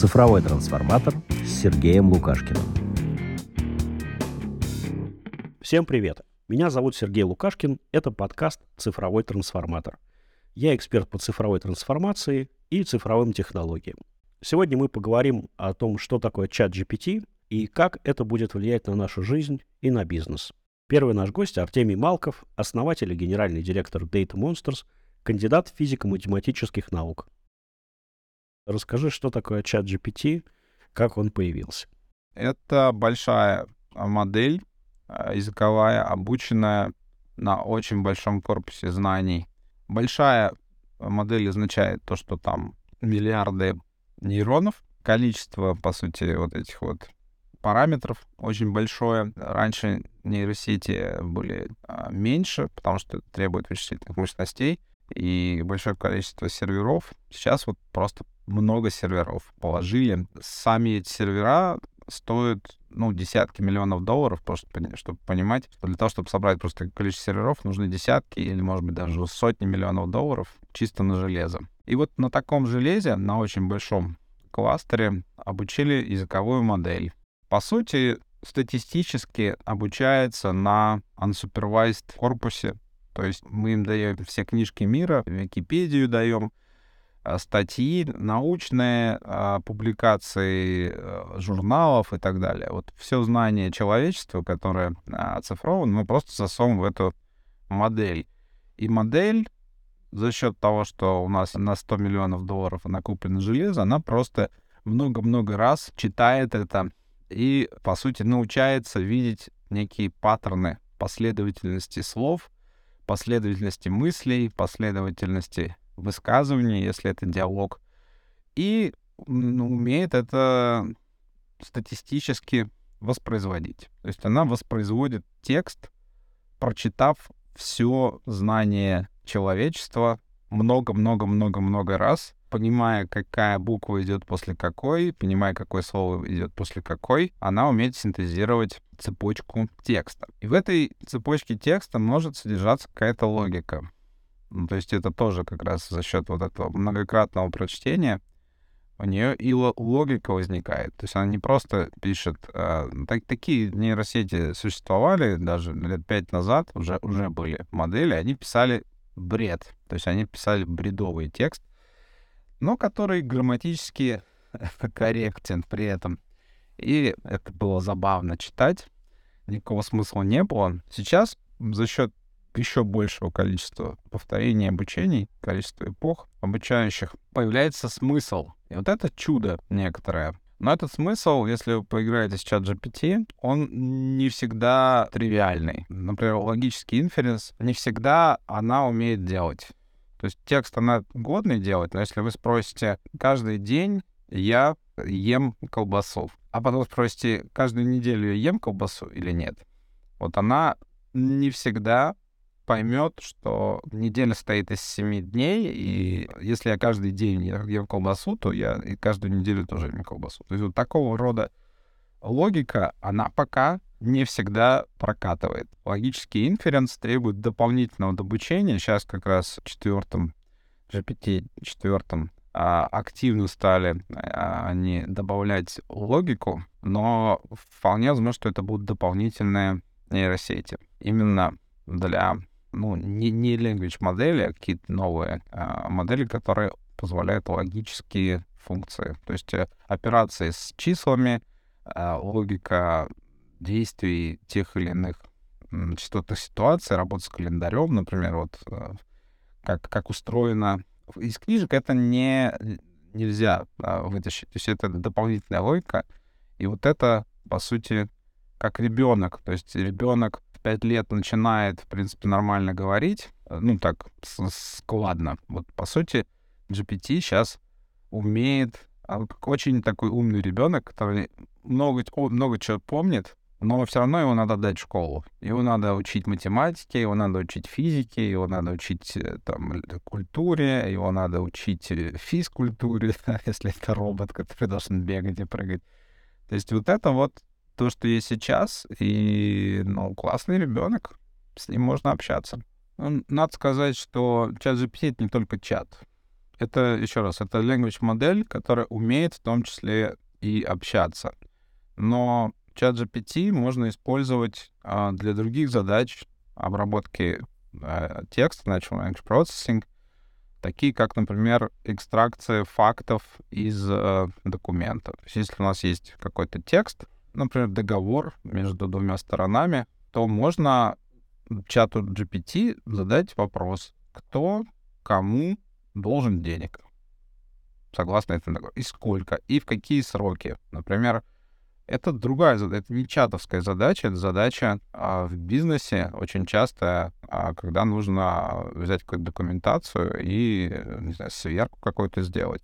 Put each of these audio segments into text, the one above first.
«Цифровой трансформатор» с Сергеем Лукашкиным. Всем привет! Меня зовут Сергей Лукашкин. Это подкаст «Цифровой трансформатор». Я эксперт по цифровой трансформации и цифровым технологиям. Сегодня мы поговорим о том, что такое чат GPT и как это будет влиять на нашу жизнь и на бизнес. Первый наш гость Артемий Малков, основатель и генеральный директор Data Monsters, кандидат физико-математических наук. Расскажи, что такое чат GPT, как он появился. Это большая модель а, языковая, обученная на очень большом корпусе знаний. Большая модель означает то, что там миллиарды нейронов, количество, по сути, вот этих вот параметров очень большое. Раньше нейросети были а, меньше, потому что это требует вычислительных мощностей и большое количество серверов. Сейчас вот просто много серверов положили. Сами эти сервера стоят, ну, десятки миллионов долларов, просто чтобы понимать, для того, чтобы собрать просто количество серверов, нужны десятки или, может быть, даже сотни миллионов долларов чисто на железо. И вот на таком железе, на очень большом кластере, обучили языковую модель. По сути, статистически обучается на unsupervised корпусе. То есть мы им даем все книжки мира, Википедию даем, статьи научные, а, публикации э, журналов и так далее. Вот все знание человечества, которое оцифровано, мы просто засовываем в эту модель. И модель за счет того, что у нас на 100 миллионов долларов накоплено железо, она просто много-много раз читает это и, по сути, научается видеть некие паттерны последовательности слов, последовательности мыслей, последовательности высказываний, если это диалог, и ну, умеет это статистически воспроизводить. То есть она воспроизводит текст, прочитав все знание человечества много-много-много-много раз, понимая, какая буква идет после какой, понимая, какое слово идет после какой, она умеет синтезировать цепочку текста. И в этой цепочке текста может содержаться какая-то логика. То есть это тоже как раз за счет вот этого многократного прочтения у нее и логика возникает. То есть она не просто пишет... А, так, такие нейросети существовали даже лет пять назад, уже, уже были модели, они писали бред. То есть они писали бредовый текст, но который грамматически корректен при этом. И это было забавно читать. Никакого смысла не было. Сейчас за счет еще большего количества повторений обучений, количества эпох обучающих, появляется смысл. И вот это чудо некоторое. Но этот смысл, если вы поиграете с чат GPT, он не всегда тривиальный. Например, логический инференс не всегда она умеет делать. То есть текст она годный делать, но если вы спросите каждый день я ем колбасу, а потом спросите каждую неделю я ем колбасу или нет, вот она не всегда поймет, что неделя состоит из семи дней, и если я каждый день ем колбасу, то я и каждую неделю тоже ем колбасу. То есть вот такого рода логика, она пока не всегда прокатывает. Логический инференс требует дополнительного обучения. Сейчас как раз в четвертом GPT четвертом а, активно стали а, они добавлять логику, но вполне возможно, что это будут дополнительные нейросети. Именно для ну, не, не language модели, а какие-то новые а, модели, которые позволяют логические функции. То есть э, операции с числами, а, логика действий тех или иных частотных ситуаций, работа с календарем, например, вот э, как, как устроено. Из книжек это не, нельзя а, вытащить. То есть это дополнительная логика. И вот это, по сути, как ребенок. То есть ребенок в 5 лет начинает, в принципе, нормально говорить, э, ну так, складно. Вот, по сути, GPT сейчас умеет, а, очень такой умный ребенок, который много, много чего помнит, но все равно его надо дать в школу. Его надо учить математике, его надо учить физике, его надо учить э, там, культуре, его надо учить э, физкультуре, если это робот, который должен бегать и прыгать. То есть вот это вот то, что есть сейчас, и, ну, классный ребенок, с ним можно общаться. Ну, надо сказать, что чат GPT — это не только чат. это, еще раз, это language модель, которая умеет в том числе и общаться. Но чат GPT можно использовать а, для других задач обработки а, текста, natural language processing, такие как, например, экстракция фактов из а, документа. То есть если у нас есть какой-то текст, например, договор между двумя сторонами, то можно чату GPT задать вопрос, кто кому должен денег, согласно этому договору, и сколько, и в какие сроки. Например, это другая задача, это не чатовская задача, это задача а, в бизнесе очень часто, а, когда нужно взять какую-то документацию и, не знаю, сверку какую-то сделать.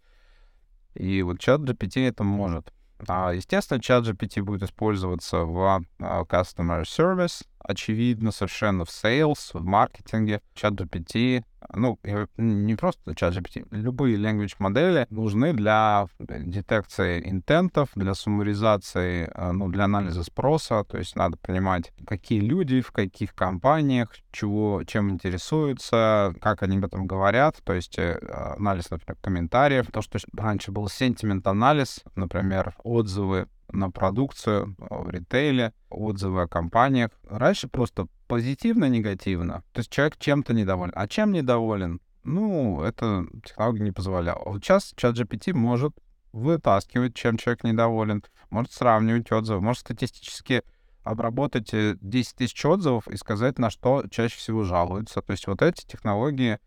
И вот чат GPT это может. Естественно, чат GPT будет использоваться в а, Customer Service, очевидно, совершенно в Sales, в маркетинге. Чат GPT ну, не просто ChatGPT, любые language модели нужны для детекции интентов, для суммаризации, э, ну, для анализа спроса, то есть надо понимать, какие люди в каких компаниях, чего, чем интересуются, как они об этом говорят, то есть э, анализ, например, комментариев, то, что раньше был sentiment-анализ, например, отзывы на продукцию в ритейле, отзывы о компаниях. Раньше просто позитивно-негативно. То есть человек чем-то недоволен. А чем недоволен? Ну, это технология не позволяла. Вот сейчас чат GPT может вытаскивать, чем человек недоволен, может сравнивать отзывы, может статистически обработать 10 э, тысяч отзывов и сказать, на что чаще всего жалуются. То есть вот эти технологии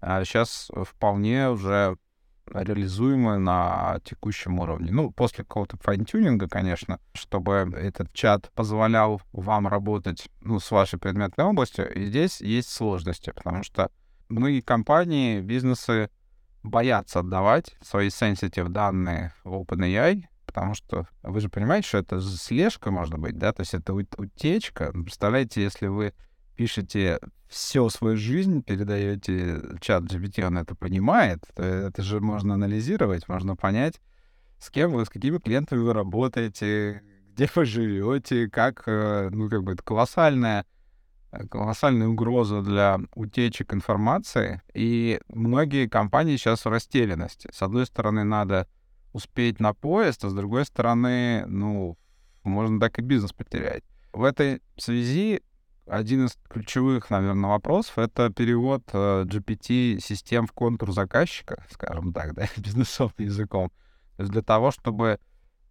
а, сейчас вполне уже реализуемы на текущем уровне. Ну, после какого-то файн-тюнинга, конечно, чтобы этот чат позволял вам работать ну, с вашей предметной областью. И здесь есть сложности, потому что многие компании, бизнесы боятся отдавать свои sensitive данные в OpenAI, потому что вы же понимаете, что это слежка может быть, да, то есть это утечка. Представляете, если вы пишете всю свою жизнь, передаете чат GPT, он это понимает, то это же можно анализировать, можно понять, с кем вы, с какими клиентами вы работаете, где вы живете, как, э, ну, как бы это колоссальная, э, колоссальная угроза для утечек информации, и многие компании сейчас в растерянности. С одной стороны, надо успеть на поезд, а с другой стороны, ну, можно так и бизнес потерять. В этой связи один из ключевых, наверное, вопросов — это перевод э, GPT-систем в контур заказчика, скажем так, да, бизнесовым языком. То есть для того, чтобы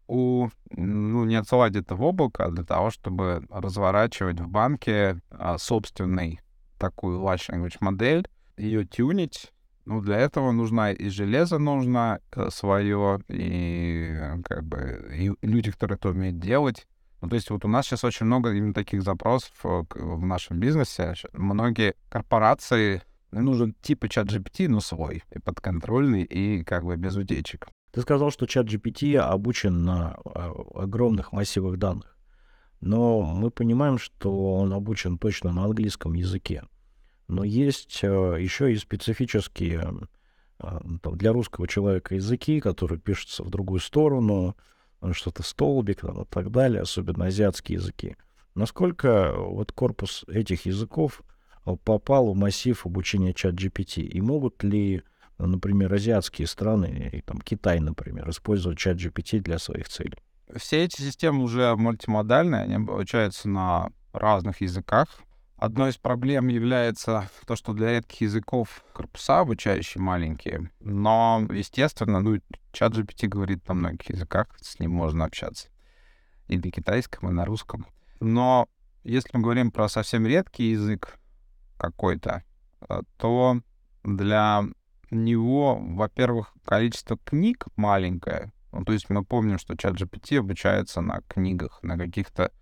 у, ну, не отсылать это в облако, а для того, чтобы разворачивать в банке а, собственный такую large language модель, ее тюнить, ну, для этого нужно и железо нужно э, свое, и как бы и люди, которые это умеют делать. Ну, то есть вот у нас сейчас очень много именно таких запросов э, в нашем бизнесе. Многие корпорации ну, нужен типа чат GPT, но свой, и подконтрольный, и как бы без утечек. Ты сказал, что чат GPT обучен на а, огромных массивах данных. Но мы понимаем, что он обучен точно на английском языке. Но есть э, еще и специфические э, для русского человека языки, которые пишутся в другую сторону, что-то столбик там, и так далее, особенно азиатские языки. Насколько вот корпус этих языков э, попал в массив обучения чат GPT? И могут ли, например, азиатские страны, и, там Китай, например, использовать чат GPT для своих целей? Все эти системы уже мультимодальные, они обучаются на разных языках. Одной из проблем является то, что для редких языков корпуса обучающие маленькие, но, естественно, ну, чат GPT говорит на многих языках, с ним можно общаться. И на китайском, и на русском. Но если мы говорим про совсем редкий язык какой-то, э, то для него, во-первых, количество книг маленькое. Ну, то есть мы помним, что чат GPT обучается на книгах, на каких-то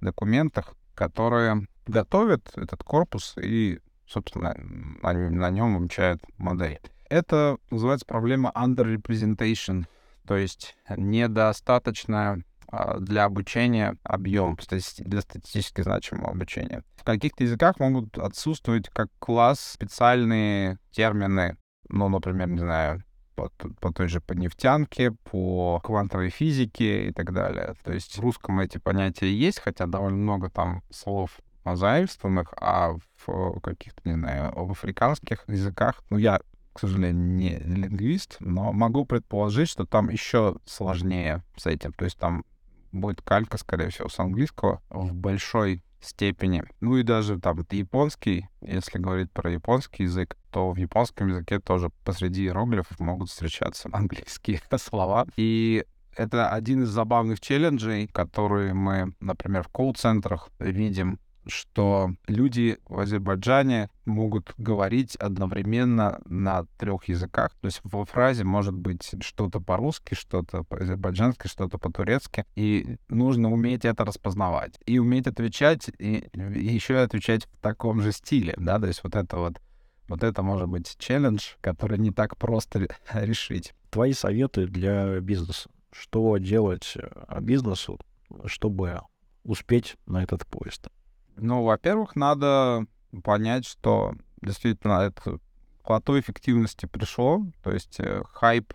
документах, которые готовят этот корпус и, собственно, они на нем обучают модель. Это называется проблема underrepresentation, то есть недостаточно а, для обучения объем, для статистически значимого обучения. В каких-то языках могут отсутствовать как класс специальные термины, ну, например, не знаю, по, по той же по нефтянке, по квантовой физике и так далее. То есть в русском эти понятия есть, хотя довольно много там слов заимствованных, а в каких-то, не знаю, в африканских языках, ну, я к сожалению, не лингвист, но могу предположить, что там еще сложнее с этим. То есть там будет калька, скорее всего, с английского в большой степени. Ну и даже там японский, если говорить про японский язык, то в японском языке тоже посреди иероглифов могут встречаться английские слова. И это один из забавных челленджей, которые мы, например, в колл-центрах видим что люди в Азербайджане могут говорить одновременно на трех языках. То есть во фразе может быть что-то по-русски, что-то по-азербайджански, что-то по-турецки. И нужно уметь это распознавать. И уметь отвечать, и, еще отвечать в таком же стиле, да, то есть вот это вот вот это может быть челлендж, который не так просто решить. Твои советы для бизнеса. Что делать э, бизнесу, чтобы успеть на этот поезд? Ну, во-первых, надо понять, что действительно это плато эффективности пришло, то есть э, хайп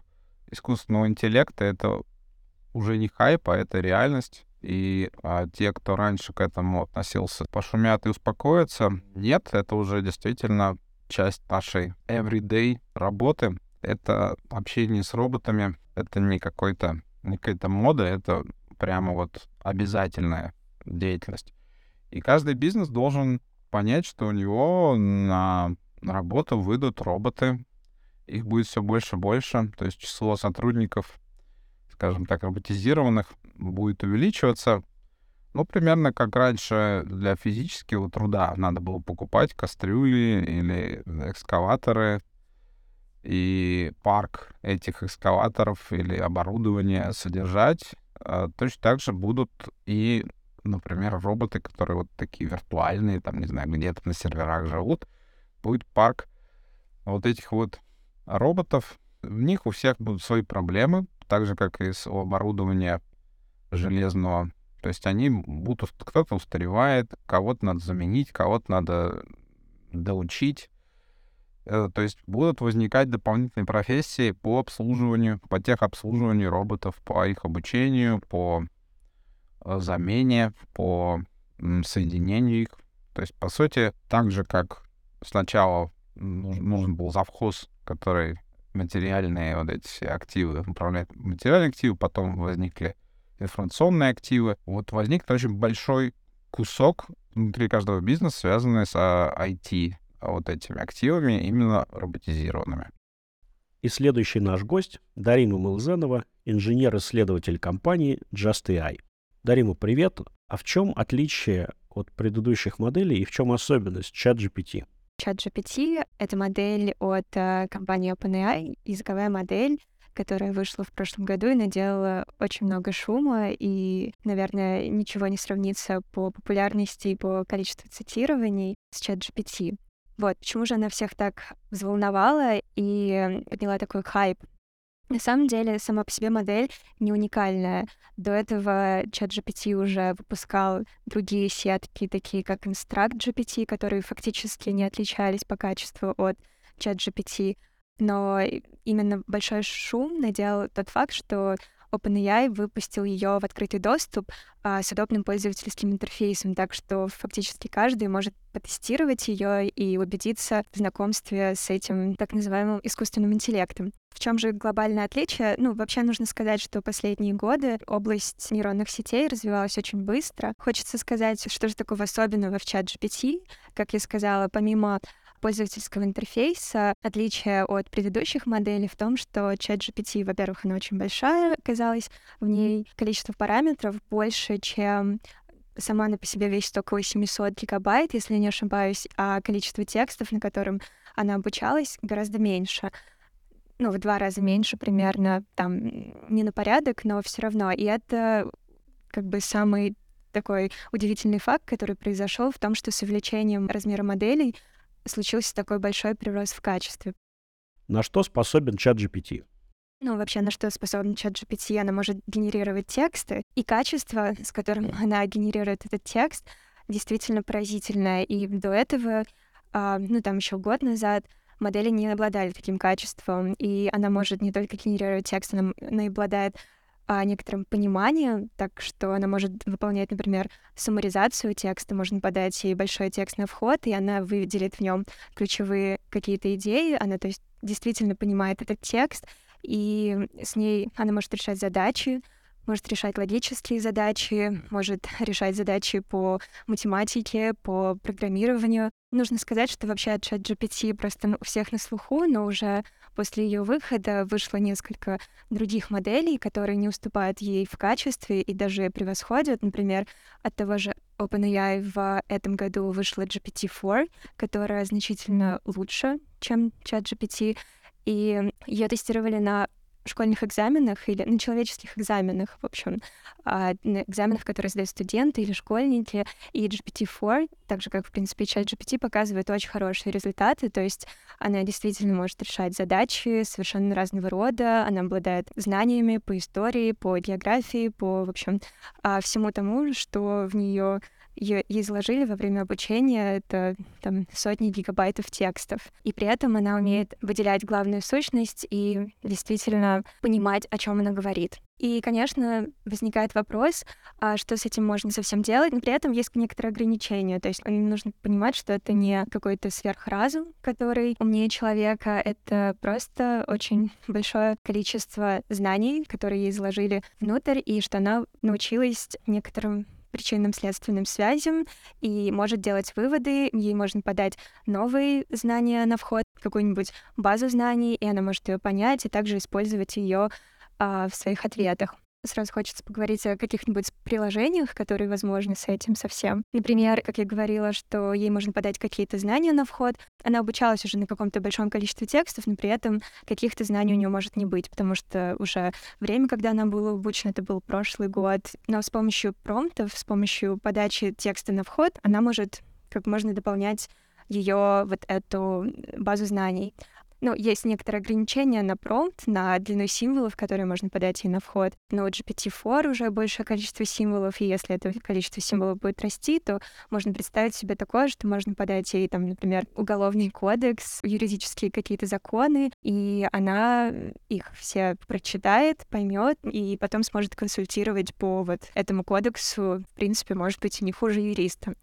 искусственного интеллекта — это уже не хайп, а это реальность. И а те, кто раньше к этому относился, пошумят и успокоятся. Нет, это уже действительно часть нашей everyday работы. Это общение с роботами. Это не какой-то не какая-то мода, это прямо вот обязательная деятельность. И каждый бизнес должен понять, что у него на работу выйдут роботы. Их будет все больше и больше. То есть число сотрудников, скажем так, роботизированных будет увеличиваться. Ну, примерно как раньше для физического труда надо было покупать кастрюли или экскаваторы, и парк этих экскаваторов или оборудования содержать. А точно так же будут и например, роботы, которые вот такие виртуальные, там, не знаю, где-то на серверах живут, будет парк вот этих вот роботов. В них у всех будут свои проблемы, так же, как и с оборудования железного. То есть они будут, кто-то устаревает, кого-то надо заменить, кого-то надо доучить. Э, то есть будут возникать дополнительные профессии по обслуживанию, по техобслуживанию роботов, по их обучению, по замене, по соединению их. То есть, по сути, так же, как сначала нужен был завхоз, который материальные вот эти активы управляет материальные активы, потом возникли информационные активы. Вот возник очень большой кусок внутри каждого бизнеса, связанный с IT, вот этими активами, именно роботизированными. И следующий наш гость — Дарина Мылзенова, инженер-исследователь компании JustAI. Дарима, привет. А в чем отличие от предыдущих моделей и в чем особенность ChatGPT? ChatGPT — это модель от э, компании OpenAI, языковая модель, которая вышла в прошлом году и наделала очень много шума, и, наверное, ничего не сравнится по популярности и по количеству цитирований с ChatGPT. Вот, почему же она всех так взволновала и подняла такой хайп на самом деле, сама по себе модель не уникальная. До этого ChatGPT уже выпускал другие сетки, такие как InstructGPT, которые фактически не отличались по качеству от ChatGPT. Но именно большой шум наделал тот факт, что OpenAI выпустил ее в открытый доступ а, с удобным пользовательским интерфейсом, так что фактически каждый может потестировать ее и убедиться в знакомстве с этим так называемым искусственным интеллектом. В чем же глобальное отличие? Ну, вообще нужно сказать, что последние годы область нейронных сетей развивалась очень быстро. Хочется сказать, что же такого особенного в чат GPT. Как я сказала, помимо пользовательского интерфейса. Отличие от предыдущих моделей в том, что ChatGPT, во-первых, она очень большая оказалась, в ней количество параметров больше, чем сама она по себе весит около 700 гигабайт, если не ошибаюсь, а количество текстов, на котором она обучалась, гораздо меньше. Ну, в два раза меньше примерно, там, не на порядок, но все равно. И это как бы самый такой удивительный факт, который произошел в том, что с увеличением размера моделей случился такой большой прирост в качестве. На что способен чат GPT? Ну, вообще, на что способен чат GPT? Она может генерировать тексты, и качество, с которым она генерирует этот текст, действительно поразительное. И до этого, а, ну, там еще год назад, модели не обладали таким качеством, и она может не только генерировать текст, она, она и обладает а, некоторым пониманием, так что она может выполнять, например, суммаризацию текста, можно подать ей большой текст на вход, и она выделит в нем ключевые какие-то идеи, она, то есть, действительно понимает этот текст, и с ней она может решать задачи, может решать логические задачи, может решать задачи по математике, по программированию. Нужно сказать, что вообще чат GPT просто у всех на слуху, но уже после ее выхода вышло несколько других моделей, которые не уступают ей в качестве и даже превосходят. Например, от того же OpenAI в этом году вышла GPT-4, которая значительно лучше, чем чат GPT, и ее тестировали на школьных экзаменах или на человеческих экзаменах, в общем, а, на экзаменах, которые сдают студенты или школьники, и GPT-4, так же, как, в принципе, чат GPT, показывает очень хорошие результаты, то есть она действительно может решать задачи совершенно разного рода, она обладает знаниями по истории, по географии, по, в общем, а, всему тому, что в нее ей изложили во время обучения, это там сотни гигабайтов текстов. И при этом она умеет выделять главную сущность и действительно понимать, о чем она говорит. И, конечно, возникает вопрос, а что с этим можно совсем делать, но при этом есть некоторые ограничения. То есть нужно понимать, что это не какой-то сверхразум, который умнее человека, это просто очень большое количество знаний, которые ей изложили внутрь, и что она научилась некоторым причинным следственным связям и может делать выводы, ей можно подать новые знания на вход, какую-нибудь базу знаний, и она может ее понять и также использовать ее а, в своих ответах. Сразу хочется поговорить о каких-нибудь приложениях, которые возможны с этим совсем. Например, как я говорила, что ей можно подать какие-то знания на вход. Она обучалась уже на каком-то большом количестве текстов, но при этом каких-то знаний у нее может не быть, потому что уже время, когда она была обучена, это был прошлый год. Но с помощью промптов, с помощью подачи текста на вход, она может как можно дополнять ее вот эту базу знаний. Ну, есть некоторые ограничения на промпт, на длину символов, которые можно подать ей на вход. Но у GPT-4 уже большее количество символов, и если это количество символов будет расти, то можно представить себе такое, что можно подать ей, там, например, уголовный кодекс, юридические какие-то законы, и она их все прочитает, поймет, и потом сможет консультировать по вот этому кодексу, в принципе, может быть, и не хуже юриста.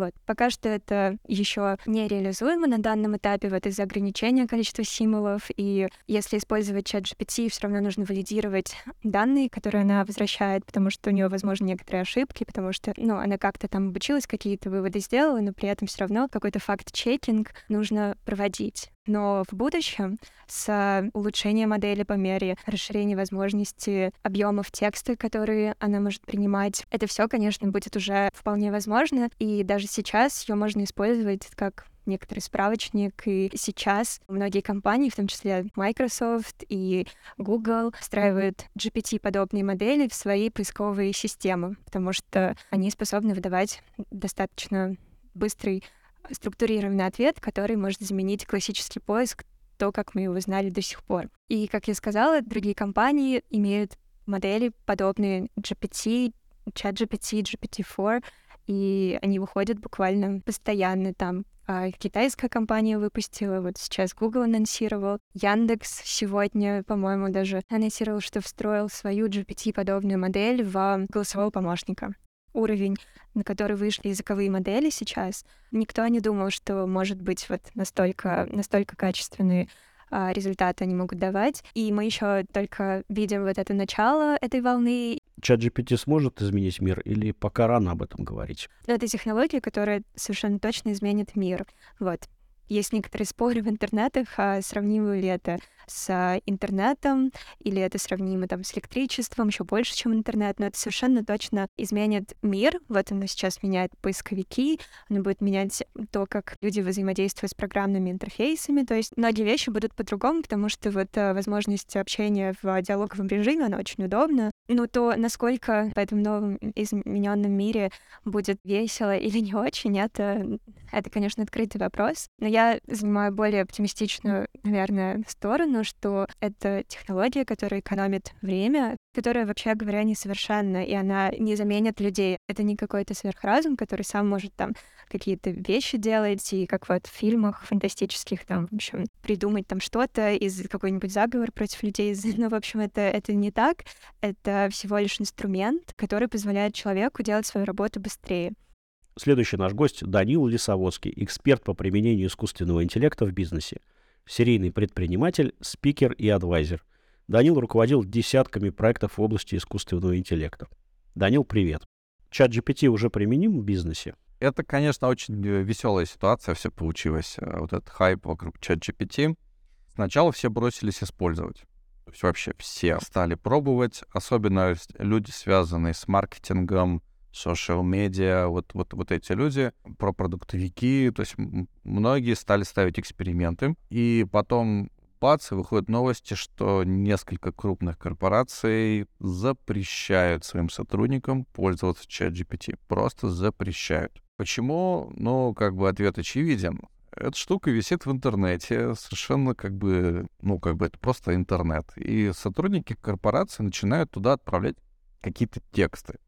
Вот. Пока что это еще не реализуемо на данном этапе, вот из-за ограничения количества символов, и если использовать чат GPT, все равно нужно валидировать данные, которые она возвращает, потому что у нее, возможно, некоторые ошибки, потому что, ну, она как-то там обучилась, какие-то выводы сделала, но при этом все равно какой-то факт-чекинг нужно проводить. Но в будущем с улучшением модели по мере расширения возможностей объемов текста, которые она может принимать, это все, конечно, будет уже вполне возможно. И даже сейчас ее можно использовать как некоторый справочник, и сейчас многие компании, в том числе Microsoft и Google, встраивают GPT-подобные модели в свои поисковые системы, потому что они способны выдавать достаточно быстрый структурированный ответ, который может заменить классический поиск, то, как мы его знали до сих пор. И, как я сказала, другие компании имеют модели, подобные GPT, ChatGPT, GPT-4, и они выходят буквально постоянно там. А китайская компания выпустила, вот сейчас Google анонсировал, Яндекс сегодня, по-моему, даже анонсировал, что встроил свою GPT-подобную модель в голосового помощника уровень, на который вышли языковые модели сейчас, никто не думал, что может быть вот настолько, настолько качественные а, результаты они могут давать. И мы еще только видим вот это начало этой волны. Чат GPT сможет изменить мир или пока рано об этом говорить? Это технология, которая совершенно точно изменит мир. Вот. Есть некоторые споры в интернетах, а ли это с интернетом, или это сравнимо там с электричеством, еще больше, чем интернет, но это совершенно точно изменит мир. Вот оно сейчас меняет поисковики, оно будет менять то, как люди взаимодействуют с программными интерфейсами, то есть многие вещи будут по-другому, потому что вот э, возможность общения в диалоговом режиме, она очень удобна. Ну, то насколько в этом новом измененном мире будет весело или не очень, это, это, конечно, открытый вопрос. Но я занимаю более оптимистичную, наверное, сторону, что это технология, которая экономит время, которая, вообще говоря, несовершенна, и она не заменит людей. Это не какой-то сверхразум, который сам может там какие-то вещи делать, и как вот в фильмах фантастических там, в общем, придумать там что-то из какой-нибудь заговор против людей. Ну, в общем, это, это не так. Это всего лишь инструмент, который позволяет человеку делать свою работу быстрее. Следующий наш гость Данил Лисоводский, эксперт по применению искусственного интеллекта в бизнесе. серийный предприниматель, спикер и адвайзер. Данил руководил десятками проектов в области искусственного интеллекта. Данил, привет. Чат GPT уже применим в бизнесе? Это, конечно, очень э, веселая ситуация все получилось. Э, вот этот хайп вокруг чат GPT. Сначала все бросились использовать. То есть вообще все стали пробовать, особенно люди, связанные с маркетингом, social медиа, вот, вот, вот эти люди, про продуктовики, то есть многие стали ставить эксперименты, и потом бац, и выходят новости, что несколько крупных корпораций запрещают своим сотрудникам пользоваться чат GPT. Просто запрещают. Почему? Ну, как бы ответ очевиден. Эта штука висит в интернете, совершенно как бы, ну, как бы это просто интернет. И сотрудники корпорации начинают туда отправлять какие-то тексты.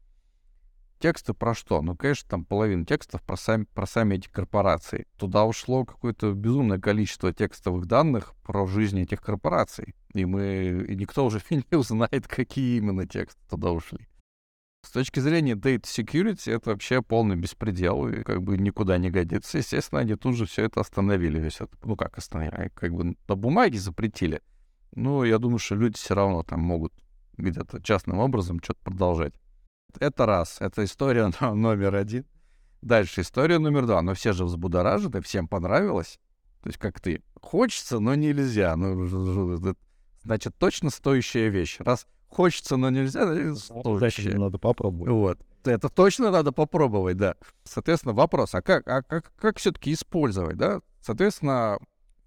Тексты про что? Ну, конечно, там половина текстов про сами, про сами эти корпорации. Туда ушло какое-то безумное количество текстовых данных про жизнь этих корпораций. И мы, и никто уже не узнает, какие именно тексты туда ушли. С точки зрения data security это вообще полный беспредел и как бы никуда не годится. Естественно, они тут же все это остановили. Весь это, ну как остановили? Как бы на бумаге запретили. Ну, я думаю, что люди все равно там могут где-то частным образом что-то продолжать. Это раз. Это история номер один. Дальше история номер два. Но все же взбудоражены, всем понравилось. То есть как ты. Хочется, но нельзя. Ну, значит, точно стоящая вещь. Раз хочется, но нельзя, стоящая. надо попробовать. Вот. Это точно надо попробовать, да. Соответственно, вопрос, а как, а как, как все-таки использовать, да? Соответственно,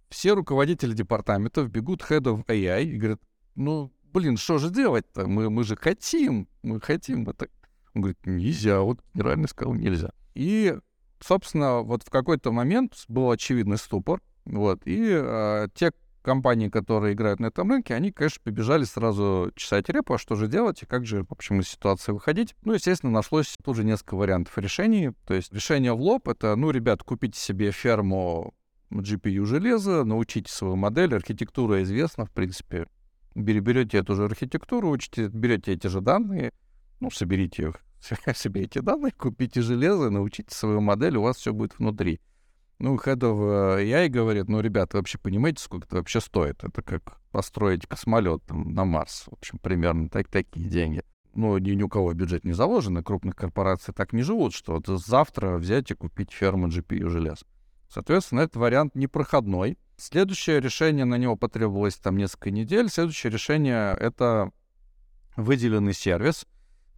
все руководители департаментов бегут head of AI и говорят, ну, блин, что же делать-то? Мы, мы же хотим, мы хотим это. Он говорит, нельзя, вот генеральный сказал, нельзя. И, собственно, вот в какой-то момент был очевидный ступор, вот, и э, те компании, которые играют на этом рынке, они, конечно, побежали сразу чесать репу, а что же делать и как же, в общем, из ситуации выходить. Ну, естественно, нашлось тут же несколько вариантов решений. То есть решение в лоб — это, ну, ребят, купите себе ферму GPU железа, научите свою модель, архитектура известна, в принципе, берете эту же архитектуру, учите, берете эти же данные, ну, соберите их, соберите данные, купите железо, научите свою модель, у вас все будет внутри. Ну, Head of AI говорит, ну, ребята, вообще понимаете, сколько это вообще стоит? Это как построить космолет там, на Марс. В общем, примерно так, такие деньги. Ну, ни, ни у кого бюджет не заложен, и крупных корпораций так не живут, что вот завтра взять и купить ферму GPU желез. Соответственно, этот вариант непроходной. Следующее решение, на него потребовалось там несколько недель. Следующее решение — это выделенный сервис.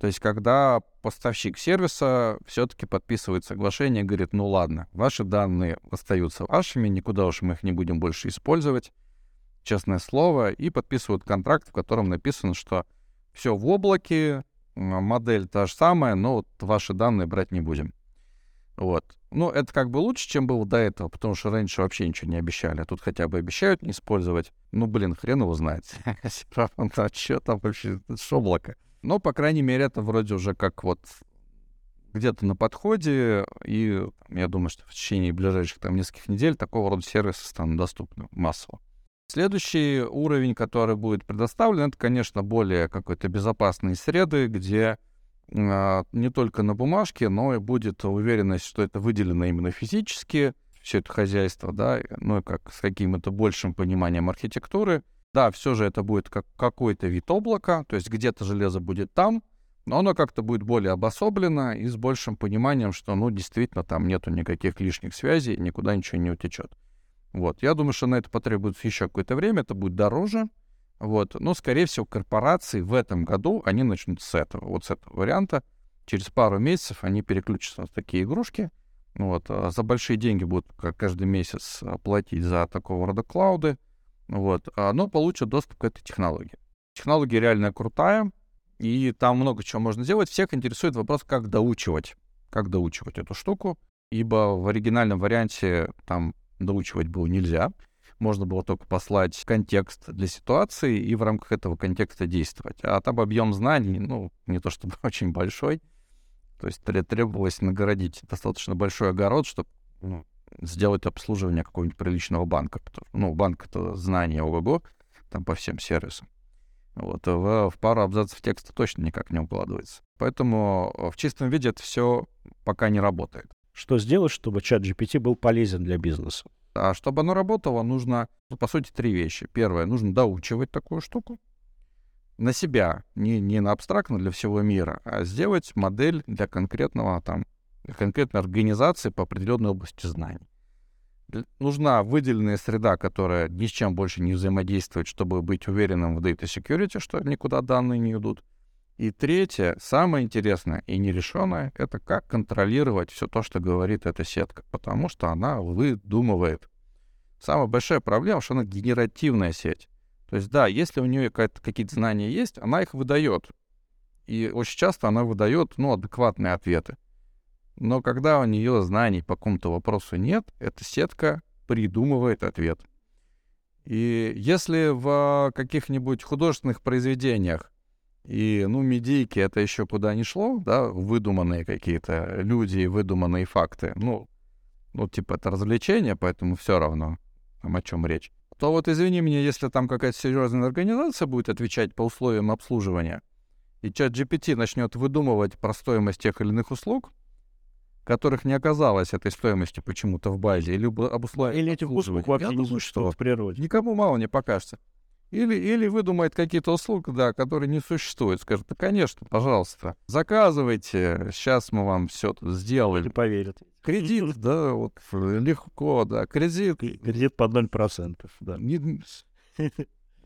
То есть, когда поставщик сервиса все-таки подписывает соглашение, говорит, ну ладно, ваши данные остаются вашими, никуда уж мы их не будем больше использовать, честное слово, и подписывают контракт, в котором написано, что все в облаке, модель та же самая, но вот ваши данные брать не будем. Вот. Ну, это как бы лучше, чем было до этого, потому что раньше вообще ничего не обещали, а тут хотя бы обещают не использовать. Ну, блин, хрен его знает. А что там вообще? Это облако. Но, по крайней мере, это вроде уже как вот где-то на подходе, и я думаю, что в течение ближайших там нескольких недель такого рода сервисы станут доступны массово. Следующий уровень, который будет предоставлен, это, конечно, более какой-то безопасные среды, где а, не только на бумажке, но и будет уверенность, что это выделено именно физически, все это хозяйство, да, ну и как с каким-то большим пониманием архитектуры. Да, все же это будет как какой-то вид облака, то есть где-то железо будет там, но оно как-то будет более обособлено и с большим пониманием, что, ну, действительно, там нету никаких лишних связей, никуда ничего не утечет. Вот, я думаю, что на это потребуется еще какое-то время, это будет дороже, вот. Но, скорее всего, корпорации в этом году, они начнут с этого, вот с этого варианта. Через пару месяцев они переключатся на такие игрушки. Вот. А за большие деньги будут каждый месяц платить за такого рода клауды. Вот. А, но получат доступ к этой технологии. Технология реально крутая, и там много чего можно сделать. Всех интересует вопрос, как доучивать. Как доучивать эту штуку. Ибо в оригинальном варианте там доучивать было нельзя можно было только послать контекст для ситуации и в рамках этого контекста действовать. А там объем знаний, ну, не то чтобы очень большой, то есть требовалось нагородить достаточно большой огород, чтобы ну, сделать обслуживание какого-нибудь приличного банка. Ну, банк — это знание ого-го, там по всем сервисам. Вот, в, в пару абзацев текста точно никак не укладывается. Поэтому в чистом виде это все пока не работает. Что сделать, чтобы чат GPT был полезен для бизнеса? А чтобы оно работало, нужно, ну, по сути, три вещи. Первое, нужно доучивать такую штуку на себя, не, не на абстрактно для всего мира, а сделать модель для конкретного там, конкретной организации по определенной области знаний. Нужна выделенная среда, которая ни с чем больше не взаимодействует, чтобы быть уверенным в data security, что никуда данные не идут. И третье, самое интересное и нерешенное, это как контролировать все то, что говорит эта сетка, потому что она выдумывает. Самая большая проблема, что она генеративная сеть. То есть, да, если у нее какие-то знания есть, она их выдает. И очень часто она выдает, ну, адекватные ответы. Но когда у нее знаний по какому-то вопросу нет, эта сетка придумывает ответ. И если в каких-нибудь художественных произведениях и, ну, медийки это еще куда не шло, да, выдуманные какие-то люди, выдуманные факты. Ну, ну, типа, это развлечение, поэтому все равно, там, о чем речь. То вот извини меня, если там какая-то серьезная организация будет отвечать по условиям обслуживания, и чат GPT начнет выдумывать про стоимость тех или иных услуг, которых не оказалось этой стоимости почему-то в базе, или об условиях Или этих услуг вообще не существует в природе. Никому мало не покажется. Или, или выдумает какие-то услуги, да, которые не существуют. Скажет, да, конечно, пожалуйста, заказывайте, сейчас мы вам все сделали. Не поверят. Кредит, да, вот легко, да, кредит. Кредит под 0%, да. Не,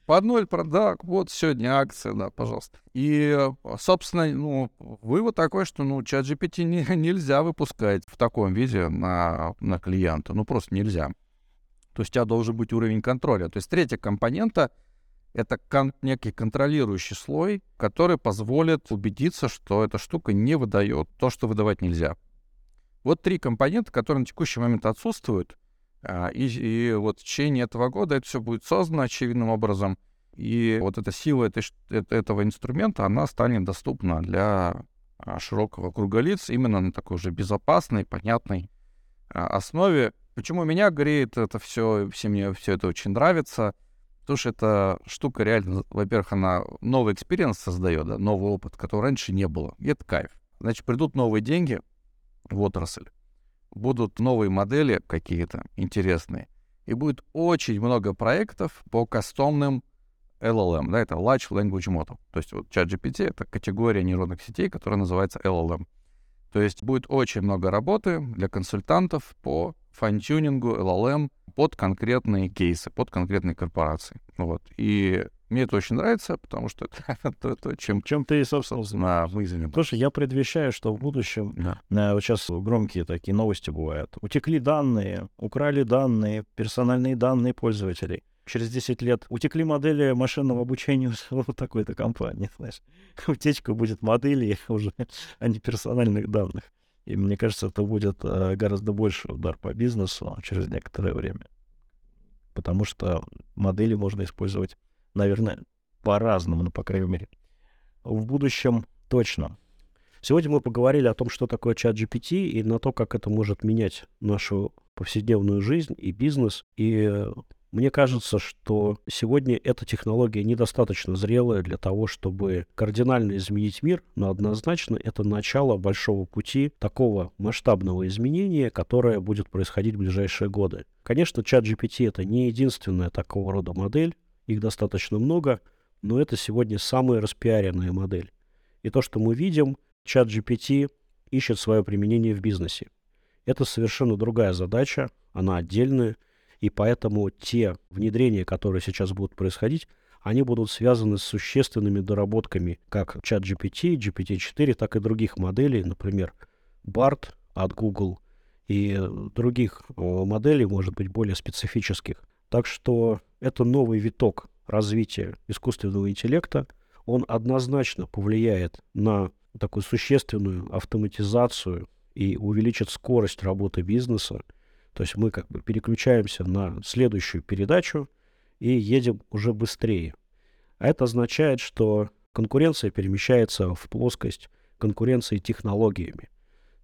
под 0, да, вот сегодня акция, да, пожалуйста. И, собственно, ну, вывод такой, что, ну, чат GPT не, нельзя выпускать в таком виде на, на клиента, ну, просто нельзя. То есть у тебя должен быть уровень контроля. То есть третья компонента — это кон- некий контролирующий слой, который позволит убедиться, что эта штука не выдает то, что выдавать нельзя. Вот три компонента, которые на текущий момент отсутствуют, а, и, и вот в течение этого года это все будет создано очевидным образом, и вот эта сила этой, этого инструмента, она станет доступна для а, широкого круга лиц именно на такой уже безопасной, понятной а, основе. Почему меня греет это все, все мне все это очень нравится — Потому что эта штука реально, во-первых, она новый experience создает, да, новый опыт, которого раньше не было. И это кайф. Значит, придут новые деньги в отрасль, будут новые модели какие-то интересные, и будет очень много проектов по кастомным LLM, да, это Large Language Model. То есть вот ChatGPT — это категория нейронных сетей, которая называется LLM. То есть будет очень много работы для консультантов по fine-tuning у LLM под конкретные кейсы, под конкретные корпорации. Вот. И мне это очень нравится, потому что это то, то чем... Чем ты, собственно, на мысли. Слушай, я предвещаю, что в будущем, да. э, вот сейчас громкие такие новости бывают, утекли данные, украли данные, персональные данные пользователей. Через 10 лет утекли модели машинного обучения вот такой-то компании, знаешь. Утечка будет моделей уже, а не персональных данных. И мне кажется, это будет э, гораздо больше удар по бизнесу через некоторое время. Потому что модели можно использовать, наверное, по-разному, ну, по крайней мере. В будущем точно. Сегодня мы поговорили о том, что такое чат GPT и на то, как это может менять нашу повседневную жизнь и бизнес. И мне кажется, что сегодня эта технология недостаточно зрелая для того, чтобы кардинально изменить мир, но однозначно это начало большого пути такого масштабного изменения, которое будет происходить в ближайшие годы. Конечно, чат GPT это не единственная такого рода модель, их достаточно много, но это сегодня самая распиаренная модель. И то, что мы видим, чат GPT ищет свое применение в бизнесе. Это совершенно другая задача, она отдельная, и поэтому те внедрения, которые сейчас будут происходить, они будут связаны с существенными доработками как чат GPT, GPT-4, так и других моделей, например, BART от Google и других моделей, может быть, более специфических. Так что это новый виток развития искусственного интеллекта. Он однозначно повлияет на такую существенную автоматизацию и увеличит скорость работы бизнеса, то есть мы как бы переключаемся на следующую передачу и едем уже быстрее. А это означает, что конкуренция перемещается в плоскость конкуренции технологиями.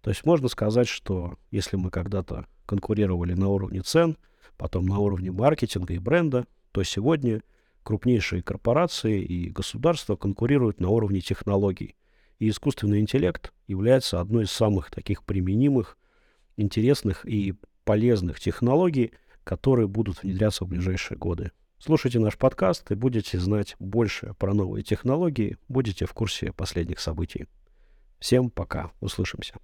То есть можно сказать, что если мы когда-то конкурировали на уровне цен, потом на уровне маркетинга и бренда, то сегодня крупнейшие корпорации и государства конкурируют на уровне технологий. И искусственный интеллект является одной из самых таких применимых, интересных и полезных технологий, которые будут внедряться в ближайшие годы. Слушайте наш подкаст и будете знать больше про новые технологии, будете в курсе последних событий. Всем пока, услышимся.